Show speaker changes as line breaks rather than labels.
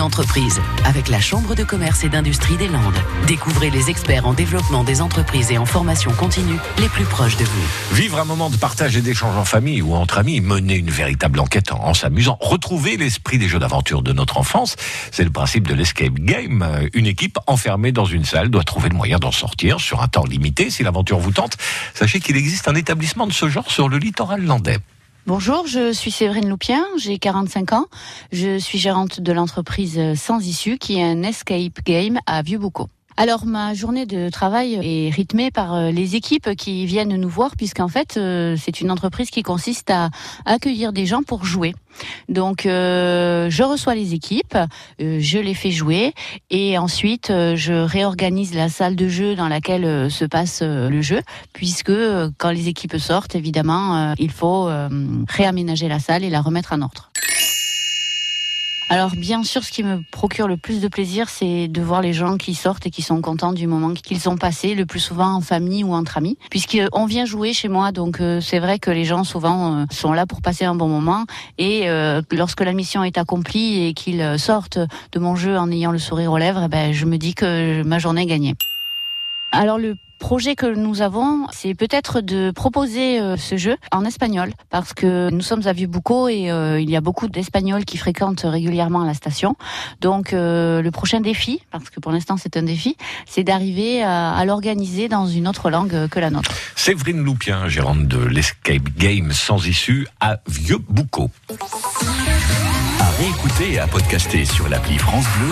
entreprise avec la Chambre de commerce et d'industrie des Landes. Découvrez les experts en développement des entreprises et en formation continue les plus proches de vous.
Vivre un moment de partage et d'échange en famille ou entre amis, mener une véritable enquête en, en s'amusant, retrouver l'esprit des jeux d'aventure de notre enfance, c'est le principe de l'escape game. Une équipe enfermée dans une salle doit trouver le moyen d'en sortir sur un temps limité. Si l'aventure vous tente, sachez qu'il existe un établissement de ce genre sur le littoral landais.
Bonjour, je suis Séverine Loupien, j'ai 45 ans. Je suis gérante de l'entreprise Sans Issue qui est un escape game à Vieux-Boucau. Alors ma journée de travail est rythmée par euh, les équipes qui viennent nous voir puisqu'en fait euh, c'est une entreprise qui consiste à accueillir des gens pour jouer. Donc euh, je reçois les équipes, je les fais jouer et ensuite je réorganise la salle de jeu dans laquelle se passe le jeu puisque quand les équipes sortent évidemment il faut réaménager la salle et la remettre en ordre. Alors bien sûr, ce qui me procure le plus de plaisir, c'est de voir les gens qui sortent et qui sont contents du moment qu'ils ont passé, le plus souvent en famille ou entre amis, puisqu'on vient jouer chez moi, donc euh, c'est vrai que les gens souvent euh, sont là pour passer un bon moment, et euh, lorsque la mission est accomplie et qu'ils sortent de mon jeu en ayant le sourire aux lèvres, eh ben, je me dis que ma journée est gagnée. Alors le projet que nous avons, c'est peut-être de proposer euh, ce jeu en espagnol, parce que nous sommes à Vieux-Boucau et euh, il y a beaucoup d'Espagnols qui fréquentent régulièrement la station. Donc euh, le prochain défi, parce que pour l'instant c'est un défi, c'est d'arriver à, l'organiser dans une autre langue que la nôtre.
Séverine Loupien, gérante de l'Escape Game sans issue à Vieux-Boucau.
À réécouter et à podcaster sur l'appli France Bleu